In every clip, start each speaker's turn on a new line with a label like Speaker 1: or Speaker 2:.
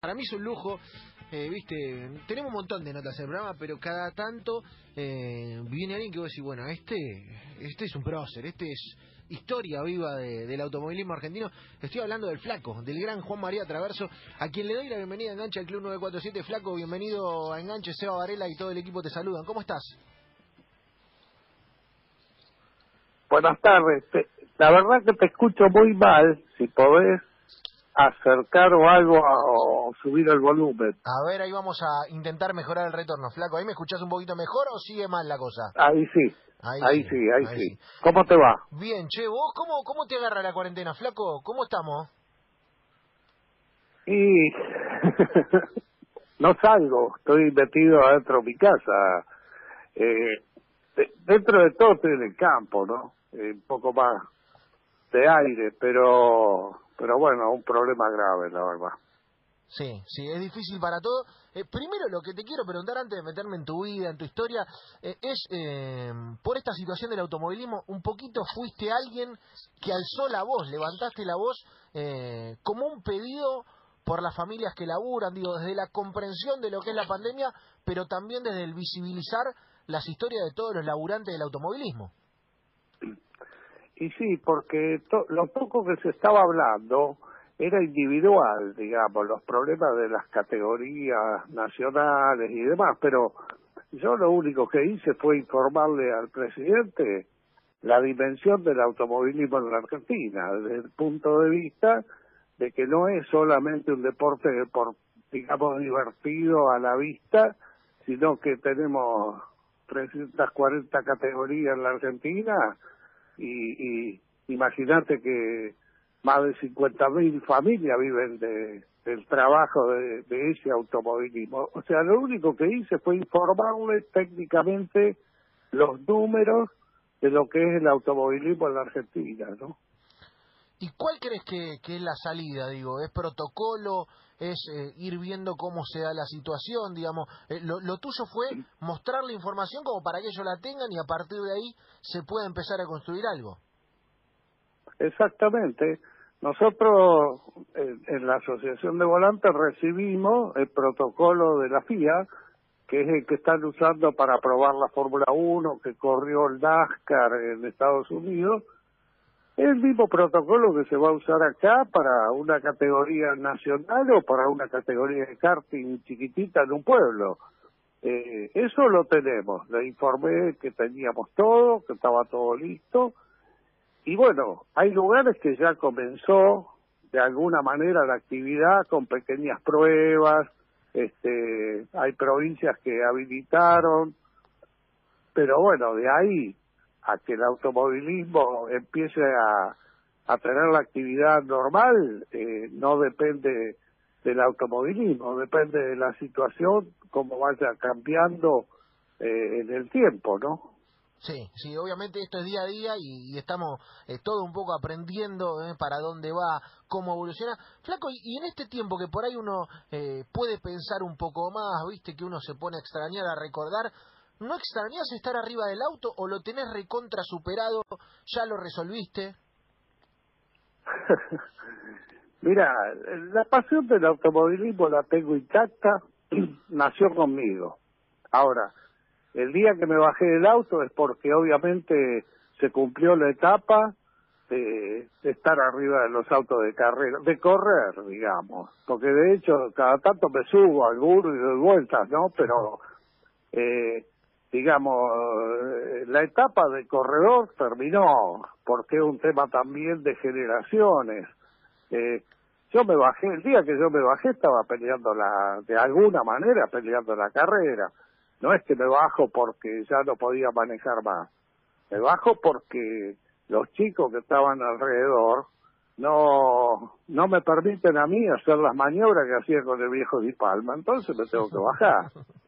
Speaker 1: Para mí es un lujo, eh, viste, tenemos un montón de notas en el programa, pero cada tanto eh, viene alguien que vos decís, bueno, este, este es un prócer, este es historia viva de- del automovilismo argentino. Estoy hablando del Flaco, del gran Juan María Traverso, a quien le doy la bienvenida a Enganche al Club 947. Flaco, bienvenido a Enganche, Seba Varela y todo el equipo te saludan. ¿Cómo estás?
Speaker 2: Buenas tardes. La verdad que te escucho muy mal. Si podés acercar o algo a- o subir el volumen.
Speaker 1: A ver, ahí vamos a intentar mejorar el retorno. Flaco, ¿ahí me escuchás un poquito mejor o sigue mal la cosa?
Speaker 2: Ahí sí,
Speaker 1: Ahí,
Speaker 2: ahí sí, ahí,
Speaker 1: ahí
Speaker 2: sí.
Speaker 1: sí.
Speaker 2: ¿Cómo te va?
Speaker 1: Bien, che, ¿vos cómo, cómo te agarra la cuarentena, Flaco? ¿Cómo estamos?
Speaker 2: Y no salgo, estoy metido adentro de mi casa. Eh, de- dentro de todo estoy en el campo, ¿no? Eh, un poco más de aire, pero pero bueno, un problema grave, la verdad.
Speaker 1: Sí, sí, es difícil para todo. Eh, primero, lo que te quiero preguntar antes de meterme en tu vida, en tu historia, eh, es, eh, por esta situación del automovilismo, un poquito fuiste alguien que alzó la voz, levantaste la voz eh, como un pedido por las familias que laburan, digo, desde la comprensión de lo que es la pandemia, pero también desde el visibilizar las historias de todos los laburantes del automovilismo.
Speaker 2: Y sí, porque to- lo poco que se estaba hablando era individual, digamos, los problemas de las categorías nacionales y demás, pero yo lo único que hice fue informarle al presidente la dimensión del automovilismo en la Argentina, desde el punto de vista de que no es solamente un deporte por, digamos, divertido a la vista, sino que tenemos 340 categorías en la Argentina y, y imagínate que más de 50.000 familias viven de, del trabajo de, de ese automovilismo. O sea, lo único que hice fue informarle técnicamente los números de lo que es el automovilismo en la Argentina, ¿no?
Speaker 1: ¿Y cuál crees que, que es la salida? Digo, ¿es protocolo? ¿Es eh, ir viendo cómo se da la situación? Digamos, Eh, lo, tuyo fue mostrar la información como para que ellos la tengan y a partir de ahí se pueda empezar a construir algo.
Speaker 2: Exactamente. Nosotros en, en la Asociación de Volantes recibimos el protocolo de la FIA, que es el que están usando para aprobar la Fórmula 1 que corrió el NASCAR en Estados Unidos. El mismo protocolo que se va a usar acá para una categoría nacional o para una categoría de karting chiquitita en un pueblo. Eh, eso lo tenemos. Le informé que teníamos todo, que estaba todo listo. Y bueno, hay lugares que ya comenzó de alguna manera la actividad con pequeñas pruebas, este, hay provincias que habilitaron, pero bueno, de ahí a que el automovilismo empiece a, a tener la actividad normal, eh, no depende del automovilismo, depende de la situación, cómo vaya cambiando eh, en el tiempo, ¿no?
Speaker 1: Sí, sí, obviamente esto es día a día y, estamos eh, todo un poco aprendiendo eh, para dónde va, cómo evoluciona. Flaco, y, y en este tiempo que por ahí uno eh, puede pensar un poco más, viste que uno se pone a extrañar, a recordar, ¿no extrañas estar arriba del auto o lo tenés recontra superado, ya lo resolviste?
Speaker 2: Mira, la pasión del automovilismo la tengo intacta, nació conmigo. Ahora, el día que me bajé del auto es porque obviamente se cumplió la etapa de, estar arriba de los autos de carrera, de correr, digamos, porque de hecho cada tanto me subo al burro y doy vueltas, ¿no? Pero, eh, digamos, eh, la etapa de corredor terminó, porque es un tema también de generaciones. Eh, yo me bajé, el día que yo me bajé estaba peleando la, de alguna manera peleando la carrera. No es que me bajo porque ya no podía manejar más. Me bajo porque los chicos que estaban alrededor no no me permiten a mí hacer las maniobras que hacía con el viejo Di Palma, entonces me tengo que bajar.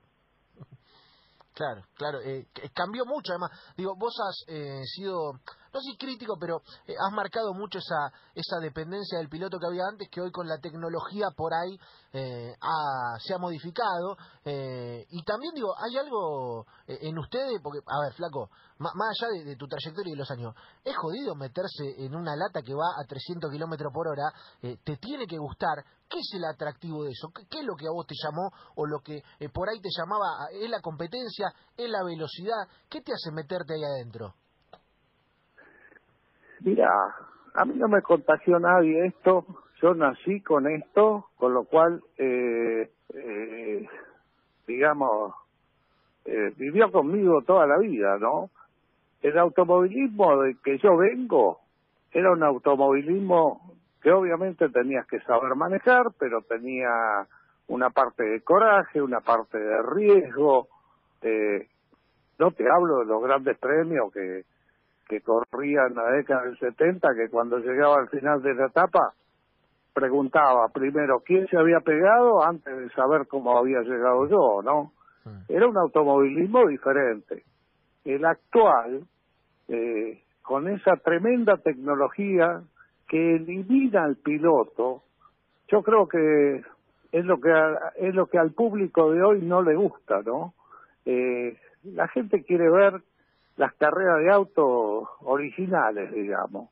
Speaker 1: Claro, claro, eh, cambió mucho además. Digo, vos has eh, sido no sé crítico, pero eh, has marcado mucho esa, esa dependencia del piloto que había antes, que hoy con la tecnología por ahí eh, se ha modificado. Eh, y también digo, hay algo en ustedes, porque, a ver, flaco, más, allá de, tu trayectoria y de los años, es jodido meterse en una lata que va a 300 kilómetros por hora, te tiene que gustar. ¿Qué es el atractivo de eso? ¿Qué, es lo que a vos te llamó o lo que por ahí te llamaba? ¿Es la competencia? ¿Es la velocidad? ¿Qué te hace meterte ahí adentro?
Speaker 2: Mira, a mí no me contagió nadie esto, yo nací con esto, con lo cual, eh, eh, digamos, eh, vivió conmigo toda la vida, ¿no? El automovilismo de que yo vengo era un automovilismo que obviamente tenías que saber manejar, pero tenía una parte de coraje, una parte de riesgo. Eh, no te hablo de los grandes premios que, que corría en la década del 70, que cuando llegaba al final de la etapa preguntaba primero quién se había pegado antes de saber cómo había llegado yo, ¿no? Era un automovilismo diferente. El actual, eh, con esa tremenda tecnología que elimina al piloto, yo creo que es lo que es lo que al público de hoy no le gusta, ¿no? Eh, la gente quiere ver las carreras de autos originales, digamos.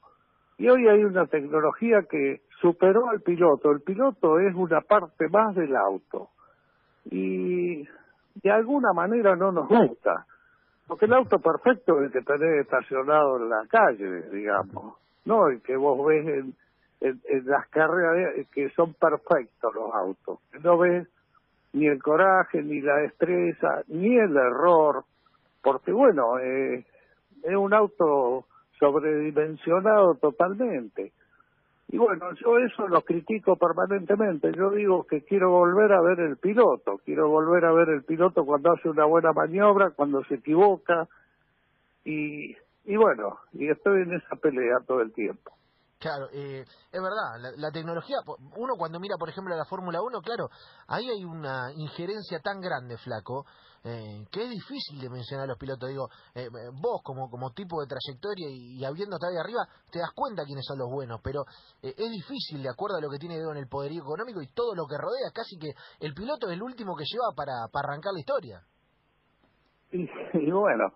Speaker 2: Y hoy hay una tecnología que superó al piloto. El piloto es una parte más del auto. Y de alguna manera no nos gusta. Porque el auto perfecto es el que tenés estacionado en la calle, digamos. No el que vos ves en, en, las carreras que son perfectos los autos. No ves ni el coraje, ni la destreza, ni el error porque bueno, eh, es un auto sobredimensionado totalmente. Y bueno, yo eso lo critico permanentemente. Yo digo que quiero volver a ver el piloto, quiero volver a ver el piloto cuando hace una buena maniobra, cuando se equivoca. Y, y bueno, y estoy en esa pelea todo el tiempo.
Speaker 1: Claro, eh, es verdad, la, tecnología, uno cuando mira, por ejemplo, la Fórmula 1, claro, ahí hay una injerencia tan grande, flaco, eh, que es difícil de mencionar a los pilotos. Digo, eh, vos como, como tipo de trayectoria y, habiendo estado ahí arriba, te das cuenta quiénes son los buenos, pero es difícil, de acuerdo a lo que tiene ver con el poderío económico y todo lo que rodea, casi que el piloto es el último que lleva para, para arrancar la historia.
Speaker 2: y bueno,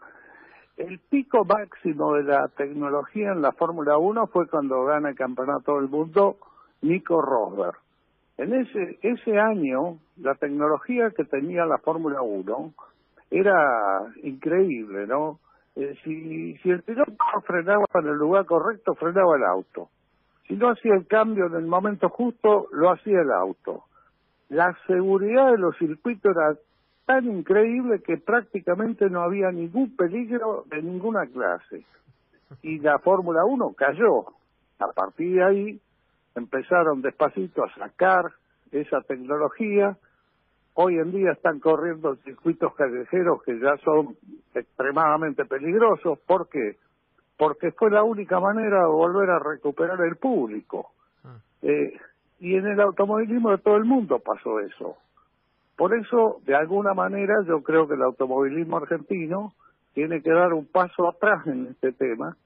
Speaker 2: el pico máximo de la tecnología en la Fórmula 1 fue cuando gana el campeonato del mundo Nico Rosberg. En ese, ese año, la tecnología que tenía la Fórmula 1 era increíble, ¿no? Eh, si, si el piloto frenaba en el lugar correcto, frenaba el auto. Si no hacía el cambio en el momento justo, lo hacía el auto. La seguridad de los circuitos era tan increíble que prácticamente no había ningún peligro de ninguna clase. Y la Fórmula 1 cayó. A partir de ahí empezaron despacito a sacar esa tecnología. Hoy en día están corriendo circuitos callejeros que ya son extremadamente peligrosos. ¿Por qué? Porque fue la única manera de volver a recuperar el público. Ah. Eh, y en el automovilismo de todo el mundo pasó eso. Por eso, de alguna manera, yo creo que el automovilismo argentino tiene que dar un paso atrás en este tema.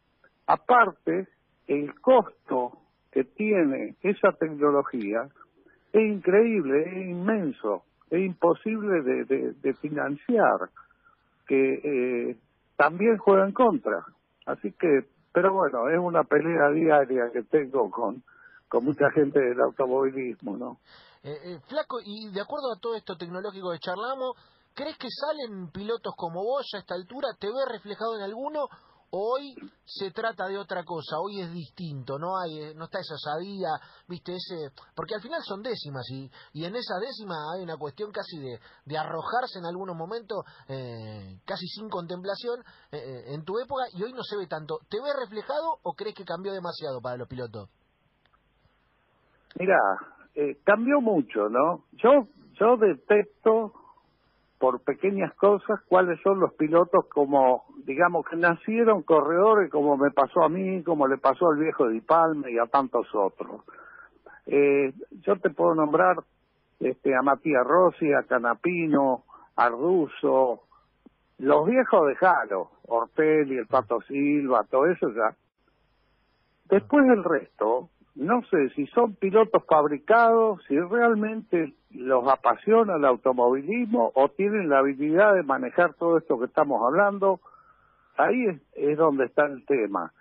Speaker 2: Aparte, el costo que tiene esa tecnología es increíble, es inmenso, es imposible de, financiar, que eh, también juega en contra. Así que, pero bueno, es una pelea diaria que tengo con, con mucha gente del automovilismo, ¿no?
Speaker 1: Eh, eh, flaco, y de acuerdo a todo esto tecnológico que charlamos, ¿crees que salen pilotos como vos a esta altura? ¿Te ves reflejado en alguno? Hoy se trata de otra cosa, hoy es distinto, no hay, eh, no está esa sabía, viste ese, porque al final son décimas y, y en esa décima hay una cuestión casi de, de arrojarse en algunos momentos, eh, casi sin contemplación en tu época y hoy no se ve tanto. ¿Te ves reflejado o crees que cambió demasiado para los pilotos?
Speaker 2: Mira, eh, cambió mucho, ¿no? Yo, yo detecto por pequeñas cosas cuáles son los pilotos como, digamos, que nacieron corredores como me pasó a mí, como le pasó al viejo Di Palme y a tantos otros. Eh, yo te puedo nombrar este, a Matías Rossi, a Canapino, a Russo, los viejos de Jalo, Ortel y el Pato Silva, todo eso ya Después el resto, no sé si son pilotos fabricados, si realmente los apasiona el automovilismo o tienen la habilidad de manejar todo esto que estamos hablando. Ahí es, es donde está el tema,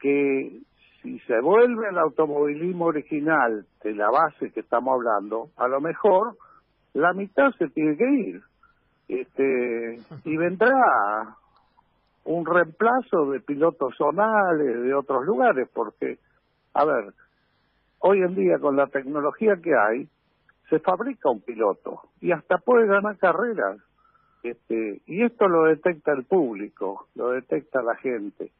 Speaker 2: que si se vuelve el automovilismo original de la base que estamos hablando, a lo mejor la mitad se tiene que ir. Este, y vendrá un reemplazo de pilotos zonales de otros lugares, porque, a ver, hoy en día con la tecnología que hay, se fabrica un piloto y hasta puede ganar carreras. Este, y esto lo detecta el público, lo detecta la gente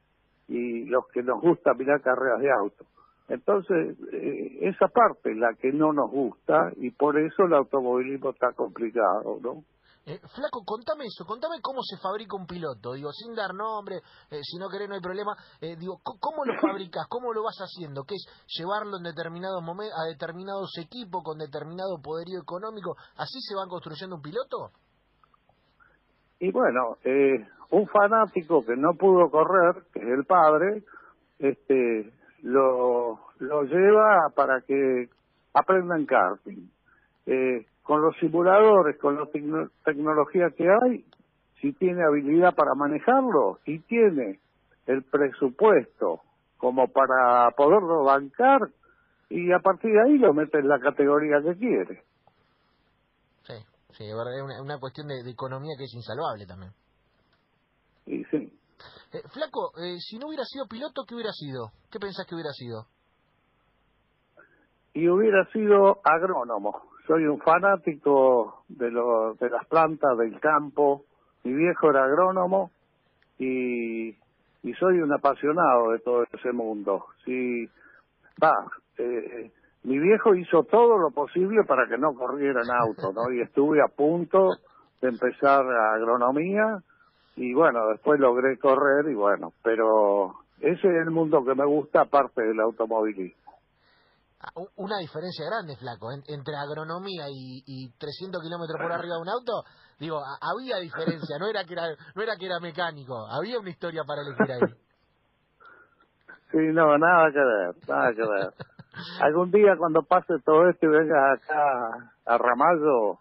Speaker 2: y los que nos gusta mirar carreras de auto. Entonces, eh, esa parte es la que no nos gusta y por eso el automovilismo está complicado, ¿no?
Speaker 1: Eh, flaco, contame eso, contame cómo se fabrica un piloto, digo, sin dar nombre, eh, si no querés no hay problema, eh, digo, ¿cómo lo fabricas? ¿Cómo lo vas haciendo? ¿Qué es llevarlo en determinados momentos a determinados equipos con determinado poderío económico? ¿Así se va construyendo un piloto?
Speaker 2: Y bueno, un fanático que no pudo correr, que es el padre, este, lo, lo lleva para que aprendan karting. Eh, con los simuladores, con la tecnología que hay, si tiene habilidad para manejarlo y tiene el presupuesto como para poderlo bancar y a partir de ahí lo mete en la categoría que quiere.
Speaker 1: Sí, sí, es una, una cuestión de, economía que es insalvable también.
Speaker 2: Y sí.
Speaker 1: Eh, flaco, eh, si no hubiera sido piloto, ¿qué hubiera sido? ¿Qué pensás que hubiera sido?
Speaker 2: Y hubiera sido agrónomo soy un fanático de, lo, de las plantas del campo. Mi viejo era agrónomo y, y soy un apasionado de todo ese mundo. Sí, va, eh, mi viejo hizo todo lo posible para que no corriera en auto, ¿no? Y estuve a punto de empezar agronomía y bueno, después logré correr y bueno, pero ese es el mundo que me gusta aparte del automovilismo
Speaker 1: una diferencia grande, flaco, entre agronomía y, y 300 kilómetros por arriba de un auto. Digo, había diferencia, no era que era, no era que era mecánico, había una historia para elegir ahí.
Speaker 2: Sí, no, nada que ver, nada que ver. Algún día cuando pase todo esto y vengas acá a Ramallo,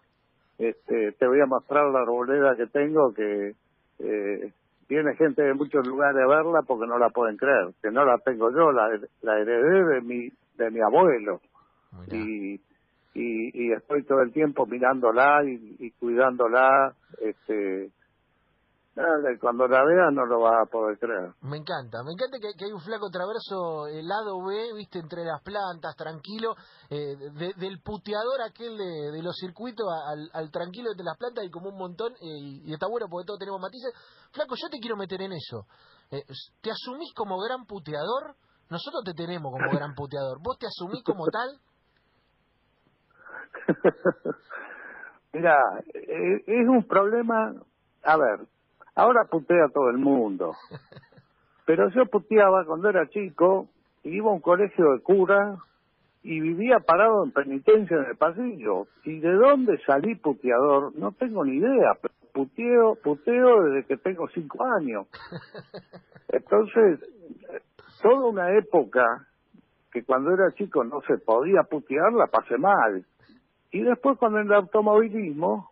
Speaker 2: este, te voy a mostrar la arboleda que tengo que eh, viene gente de muchos lugares a verla porque no la pueden creer, que no la tengo yo, la, la heredé de mi de mi abuelo. Y, y, y, estoy todo el tiempo mirándola y, y cuidándola. Este, cuando la veas no lo vas a poder creer.
Speaker 1: Me encanta, me encanta que, hay un flaco traverso, el lado B, viste, entre las plantas, tranquilo, eh, del puteador aquel de, los circuitos al, al, tranquilo entre las plantas y como un montón, eh, y, está bueno porque todos tenemos matices. Flaco, yo te quiero meter en eso. Eh, ¿Te asumís como gran puteador? Nosotros te tenemos como gran puteador. ¿Vos te asumís como tal?
Speaker 2: Mira, eh, es un problema. A ver, ahora putea todo el mundo. Pero yo puteaba cuando era chico, iba a un colegio de cura y vivía parado en penitencia en el pasillo. ¿Y de dónde salí puteador? No tengo ni idea. Puteo, puteo desde que tengo cinco años. Entonces, toda una época que cuando era chico no se podía putear, la pasé mal. Y después cuando en el automovilismo,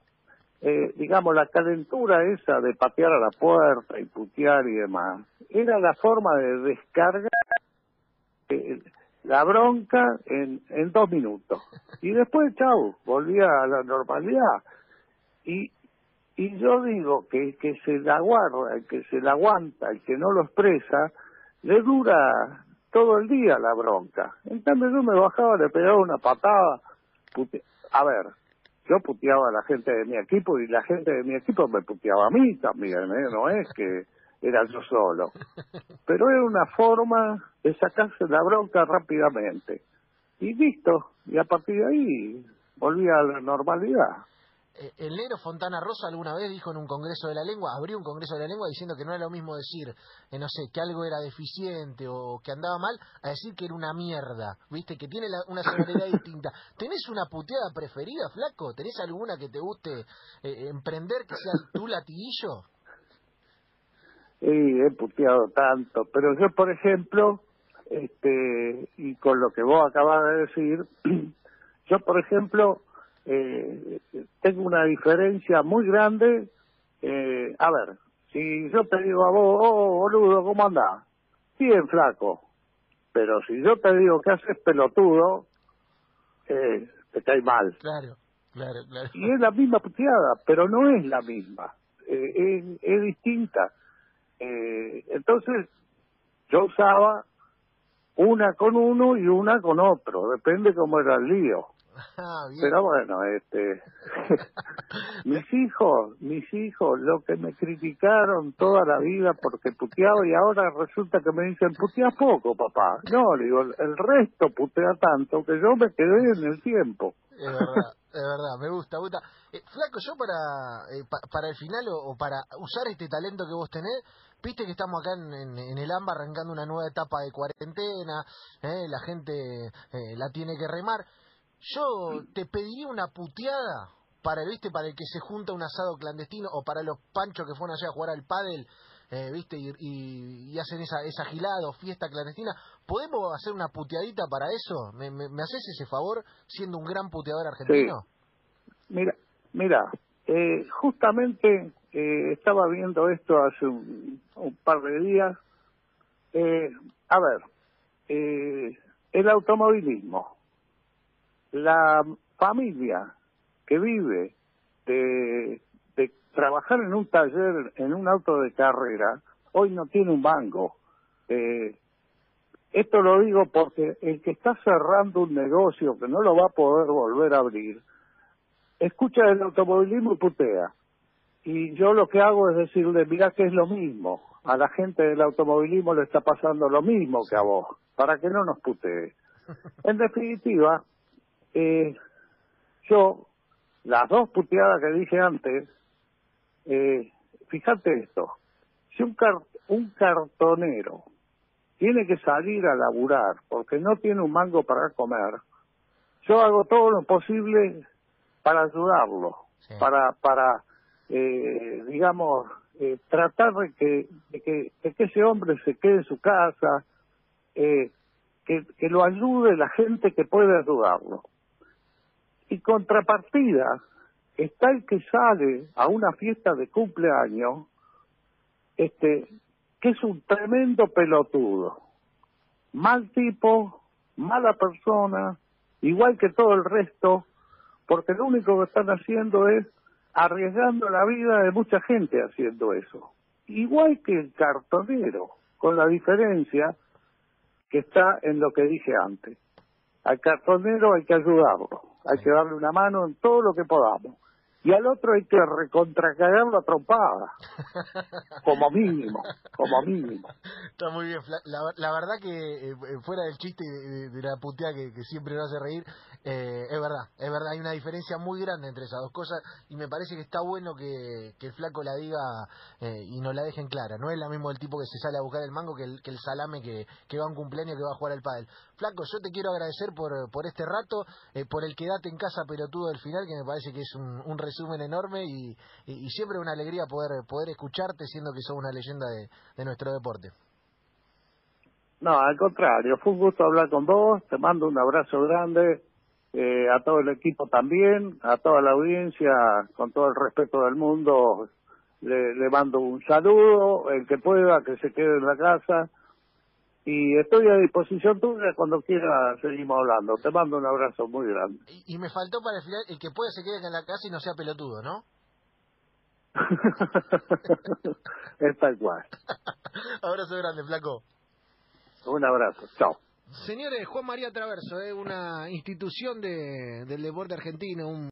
Speaker 2: eh, digamos, la calentura esa de patear a la puerta y putear y demás, era la forma de descargar eh, la bronca en, en dos minutos. Y después, chau, volvía a la normalidad. Y, y yo digo que que se la guarda, el que se la aguanta, el que no lo expresa, le dura todo el día la bronca. En cambio yo me bajaba, le pegaba una patada. A ver, yo puteaba a la gente de mi equipo y la gente de mi equipo me puteaba a mí también, ¿eh? no es que era yo solo. Pero era una forma de sacarse la bronca rápidamente. Y listo, y a partir de ahí volvía a la normalidad.
Speaker 1: Eh, el negro Fontana Rosa alguna vez dijo en un congreso de la lengua, abrió un congreso de la lengua diciendo que no era lo mismo decir, eh, no sé, que algo era deficiente o que andaba mal, a decir que era una mierda, viste, que tiene una sonoridad distinta. ¿Tenés una puteada preferida, flaco? ¿Tenés alguna que te guste eh, emprender que sea tu latiguillo?
Speaker 2: Sí, he puteado tanto, pero yo, por ejemplo, este, y con lo que vos acabas de decir, yo, por ejemplo, eh, tengo una diferencia muy grande. Eh, a ver, si yo te digo a vos, oh, boludo, ¿cómo andás? Bien, flaco. Pero si yo te digo que haces pelotudo, eh, te cae mal.
Speaker 1: Claro, claro, claro.
Speaker 2: Y es la misma puteada, pero no es la misma. Eh, es, es distinta. Eh, entonces, yo usaba una con uno y una con otro, depende cómo era el lío.
Speaker 1: Ah, bien.
Speaker 2: Pero bueno, este, mis hijos, mis hijos, lo que me criticaron toda la vida porque puteaba y ahora resulta que me dicen, putea poco, papá. No, le digo, el resto putea tanto que yo me quedé en el tiempo.
Speaker 1: Es verdad, es verdad, me gusta, me gusta. Eh, Flaco, yo para eh, pa- para el final o, o para usar este talento que vos tenés, viste que estamos acá en, en, en el AMBA arrancando una nueva etapa de cuarentena, eh, la gente eh, la tiene que remar. Yo te pediría una puteada para, viste, para el que se junta un asado clandestino o para los panchos que fueron allá a jugar al pádel, eh, viste, y, y, hacen esa, esa gilada o fiesta clandestina. ¿Podemos hacer una puteadita para eso? ¿Me, me, me haces ese favor siendo un gran puteador argentino?
Speaker 2: Mira, mira, eh, justamente eh, estaba viendo esto hace un, un par de días. Eh, a ver, eh, el automovilismo, la familia que vive de, de trabajar en un taller, en un auto de carrera, hoy no tiene un mango. Eh, esto lo digo porque el que está cerrando un negocio que no lo va a poder volver a abrir, escucha el automovilismo y putea. Y yo lo que hago es decirle, mira que es lo mismo. A la gente del automovilismo le está pasando lo mismo que a vos, para que no nos putee. En definitiva, eh, yo, las dos puteadas que dije antes, eh, fíjate esto, si un, car un cartonero tiene que salir a laburar porque no tiene un mango para comer, yo hago todo lo posible para ayudarlo,
Speaker 1: Sí.
Speaker 2: para, para eh, digamos, eh, tratar de que, de que, de que ese hombre se quede en su casa, eh, que, que lo ayude la gente que puede ayudarlo. Y contrapartida, está el que sale a una fiesta de cumpleaños, este, que es un tremendo pelotudo. Mal tipo, mala persona, igual que todo el resto, porque lo único que están haciendo es arriesgando la vida de mucha gente haciendo eso. Igual que el cartonero, con la diferencia que está en lo que dije antes. Al cartonero hay que ayudarlo, hay que darle una mano en todo lo que podamos. Y al otro hay que recontracagarlo a trompada, como mínimo, como mínimo.
Speaker 1: Está muy bien. La, la verdad que, eh, eh, fuera del chiste de, de- la puteada que, que siempre nos hace reír, eh, es verdad, es verdad, hay una diferencia muy grande entre esas dos cosas y me parece que está bueno que, que el flaco la diga eh, y nos la dejen clara. No es la mismo el tipo que se sale a buscar el mango que el, que el salame que, que va a un cumpleaños que va a jugar al pádel. Flaco, yo te quiero agradecer por, por este rato, eh, por el quedate en casa pelotudo del final, que me parece que es un, un resumen enorme y, siempre una alegría poder, poder escucharte siendo que sos una leyenda de, nuestro deporte.
Speaker 2: No, al contrario, fue un gusto hablar con vos, te mando un abrazo grande, eh, a todo el equipo también, a toda la audiencia, con todo el respeto del mundo, le mando un saludo, el que pueda, que se quede en la casa, y estoy a disposición tuya cuando quiera seguimos hablando. Te mando un abrazo muy grande.
Speaker 1: Y, y me faltó para el final, el que puede se quede acá en la casa y no sea pelotudo, ¿no?
Speaker 2: es tal cual.
Speaker 1: Abrazo grande, flaco.
Speaker 2: Un abrazo, chao.
Speaker 1: Señores, Juan María Traverso, es una institución de, del deporte argentino, un